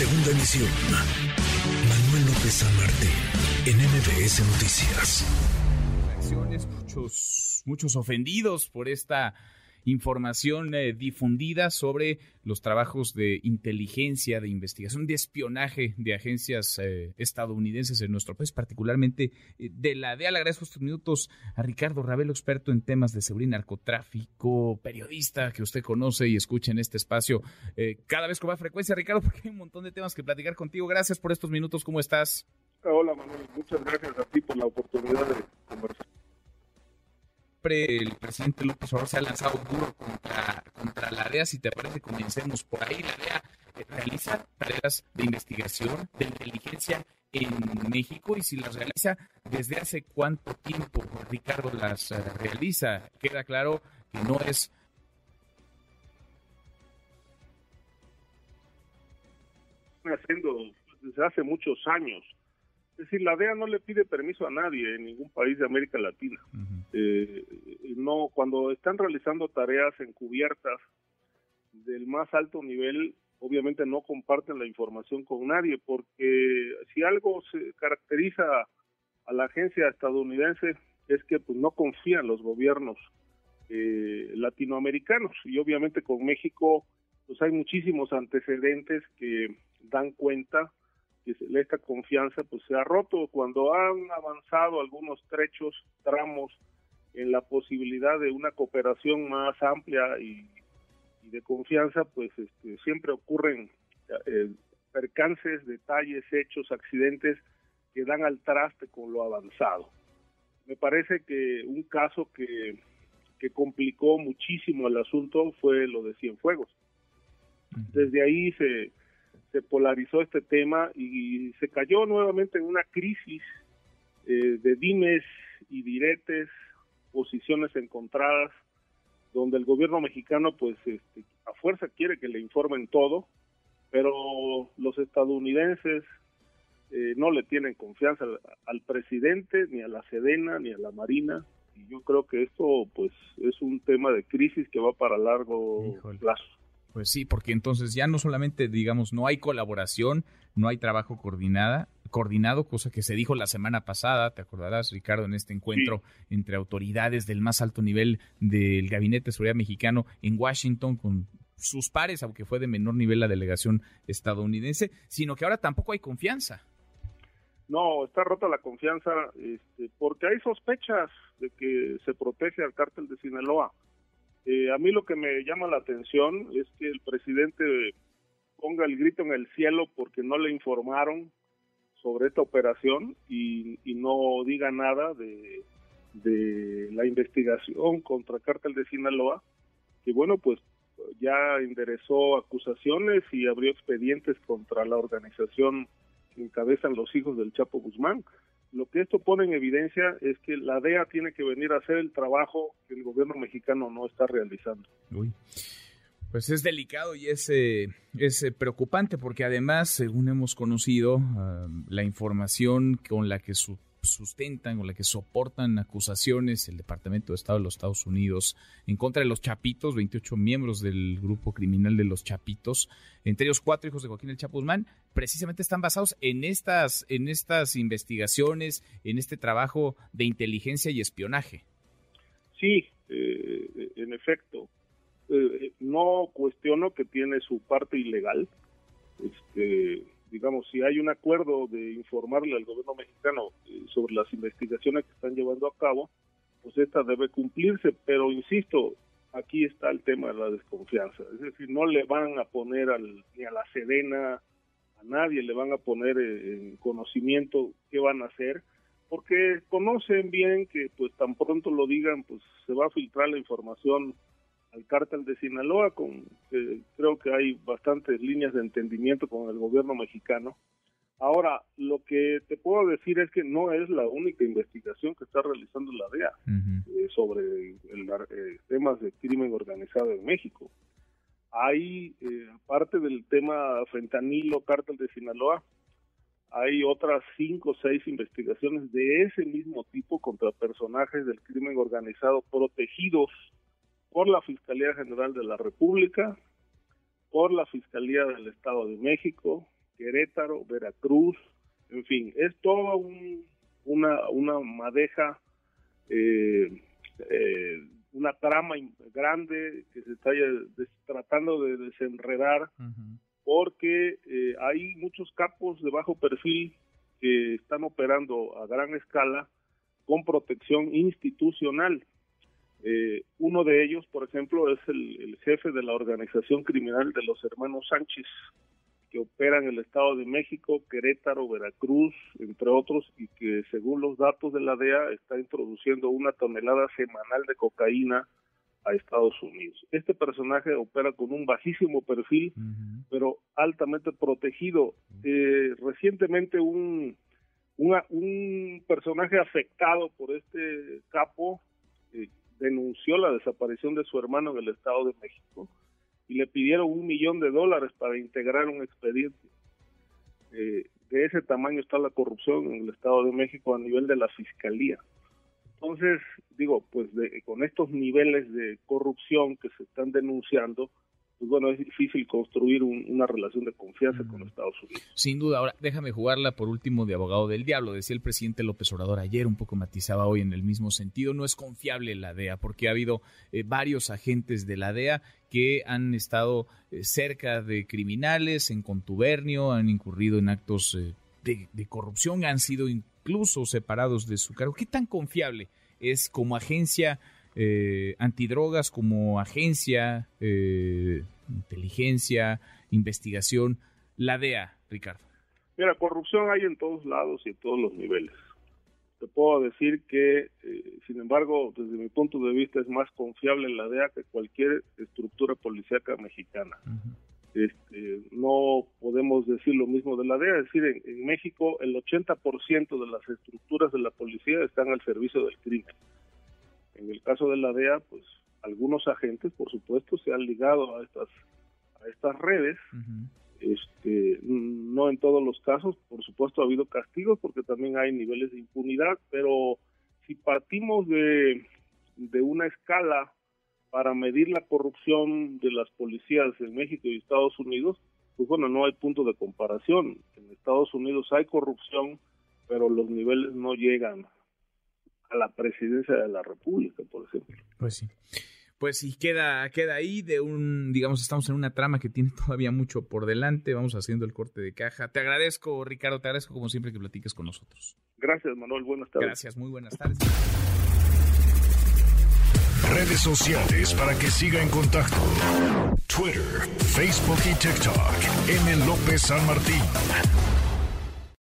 Segunda emisión. Manuel López San Martín, en MBS Noticias. Muchos, muchos ofendidos por esta información eh, difundida sobre los trabajos de inteligencia, de investigación, de espionaje de agencias eh, estadounidenses en nuestro país, particularmente eh, de la DEA. Le agradezco estos minutos a Ricardo Ravelo, experto en temas de seguridad y narcotráfico, periodista que usted conoce y escucha en este espacio cada vez con más frecuencia. Ricardo, porque hay un montón de temas que platicar contigo. Gracias por estos minutos. ¿Cómo estás? Hola, Manuel. Muchas gracias a ti por la oportunidad de conversar el presidente López Obrador se ha lanzado duro contra, la DEA. Si te parece, comencemos por ahí. La DEA eh, realiza tareas de investigación, de inteligencia en México y si las realiza, ¿desde hace cuánto tiempo Ricardo las eh, realiza? Queda claro que no es haciendo desde hace muchos años es decir, la DEA no le pide permiso a nadie en ningún país de América Latina. Eh, no, cuando están realizando tareas encubiertas del más alto nivel, obviamente no comparten la información con nadie, porque si algo se caracteriza a la agencia estadounidense es que pues no confían los gobiernos eh, latinoamericanos. Y obviamente con México pues hay muchísimos antecedentes que dan cuenta que esta confianza pues se ha roto. Cuando han avanzado algunos trechos, tramos en la posibilidad de una cooperación más amplia y, de confianza, pues este, siempre ocurren eh, percances, detalles, hechos, accidentes que dan al traste con lo avanzado. Me parece que un caso que, que complicó muchísimo el asunto fue lo de Cienfuegos. Desde ahí se, se polarizó este tema y se cayó nuevamente en una crisis eh, de dimes y diretes, posiciones encontradas, donde el gobierno mexicano pues este, a fuerza quiere que le informen todo, pero los estadounidenses eh, no le tienen confianza al, presidente, ni a la Sedena, ni a la Marina, y yo creo que esto pues es un tema de crisis que va para largo plazo. Pues sí, porque entonces ya no solamente, digamos, no hay colaboración, no hay trabajo coordinada, coordinado, cosa que se dijo la semana pasada, te acordarás, Ricardo, en este encuentro entre autoridades del más alto nivel del Gabinete de Seguridad Mexicano en Washington con sus pares, aunque fue de menor nivel la delegación estadounidense, sino que ahora tampoco hay confianza. No, está rota la confianza este, porque hay sospechas de que se protege al cártel de Sinaloa. Eh, a mí lo que me llama la atención es que el presidente ponga el grito en el cielo porque no le informaron sobre esta operación y, no diga nada de, la investigación contra el cártel de Sinaloa, que bueno, pues ya enderezó acusaciones y abrió expedientes contra la organización que encabezan los hijos del Chapo Guzmán. Lo que esto pone en evidencia es que la DEA tiene que venir a hacer el trabajo que el gobierno mexicano no está realizando. Pues es delicado y es, eh, es eh, preocupante porque además, según hemos conocido, ah, la información con la que su sustentan o la que soportan acusaciones el Departamento de Estado de los Estados Unidos en contra de los Chapitos, 28 miembros del grupo criminal de los Chapitos, entre ellos cuatro hijos de Joaquín El Chapo precisamente están basados en estas, en estas investigaciones, en este trabajo de inteligencia y espionaje. Sí, eh, en efecto. Eh, no cuestiono que tiene su parte ilegal. Este, digamos, si hay un acuerdo de informarle al gobierno mexicano eh, sobre las investigaciones que están llevando a cabo, pues esta debe cumplirse, pero insisto, aquí está el tema de la desconfianza, es decir, no le van a poner al, ni a la Sedena, a nadie le van a poner eh, en conocimiento qué van a hacer, porque conocen bien que pues tan pronto lo digan, pues se va a filtrar la información al cártel de Sinaloa, con creo que hay bastantes líneas de entendimiento con el gobierno mexicano. Ahora, lo que te puedo decir es que no es la única investigación que está realizando la DEA eh, sobre el, eh, temas de crimen organizado en México. Hay, eh, aparte del tema fentanilo, cártel de Sinaloa, hay otras cinco o seis investigaciones de ese mismo tipo contra personajes del crimen organizado protegidos por la Fiscalía General de la República, por la Fiscalía del Estado de México, Querétaro, Veracruz, en fin, es toda una, una madeja, eh, eh, una trama grande que se está tratando de desenredar porque eh, hay muchos capos de bajo perfil que están operando a gran escala con protección institucional. Eh, uno de ellos, por ejemplo, es el, jefe de la organización criminal de los hermanos Sánchez, que opera en el Estado de México, Querétaro, Veracruz, entre otros, y que según los datos de la DEA está introduciendo una tonelada semanal de cocaína a Estados Unidos. Este personaje opera con un bajísimo perfil, pero altamente protegido. Eh, recientemente un, un personaje afectado por este capo eh, denunció la desaparición de su hermano en el Estado de México y le pidieron un millón de dólares para integrar un expediente. Eh, de ese tamaño está la corrupción en el Estado de México a nivel de la Fiscalía. Entonces, digo, pues con estos niveles de corrupción que se están denunciando, pues bueno, es difícil construir una relación de confianza con Estados Unidos. Sin duda. Ahora, déjame jugarla por último de abogado del diablo. Decía el presidente López Obrador ayer, un poco matizaba hoy en el mismo sentido. No es confiable la DEA, porque ha habido eh, varios agentes de la DEA que han estado eh, cerca de criminales, en contubernio, han incurrido en actos eh, de, de corrupción, han sido incluso separados de su cargo. ¿Qué tan confiable es como agencia eh, antidrogas, como agencia, eh, inteligencia, investigación, la DEA, Ricardo? Mira, corrupción hay en todos lados y en todos los niveles. Te puedo decir que, eh, sin embargo, desde mi punto de vista es más confiable la DEA que cualquier estructura policíaca mexicana. Este, no podemos decir lo mismo de la DEA, es decir, en, México el 80% de las estructuras de la policía están al servicio del crimen. En el caso de la DEA, pues algunos agentes, por supuesto, se han ligado a estas a estas redes. Este, no en todos los casos, por supuesto, ha habido castigos porque también hay niveles de impunidad, pero si partimos de, de una escala para medir la corrupción de las policías en México y Estados Unidos, pues bueno, no hay punto de comparación. En Estados Unidos hay corrupción, pero los niveles no llegan a la presidencia de la República, por ejemplo. Pues sí. Pues sí, queda, queda ahí de un, digamos, estamos en una trama que tiene todavía mucho por delante. Vamos haciendo el corte de caja. Te agradezco, Ricardo, te agradezco como siempre que platiques con nosotros. Gracias, Manuel. Buenas tardes. Gracias, muy buenas tardes redes sociales para que siga en contacto: Twitter, Facebook y TikTok. M. López San Martín.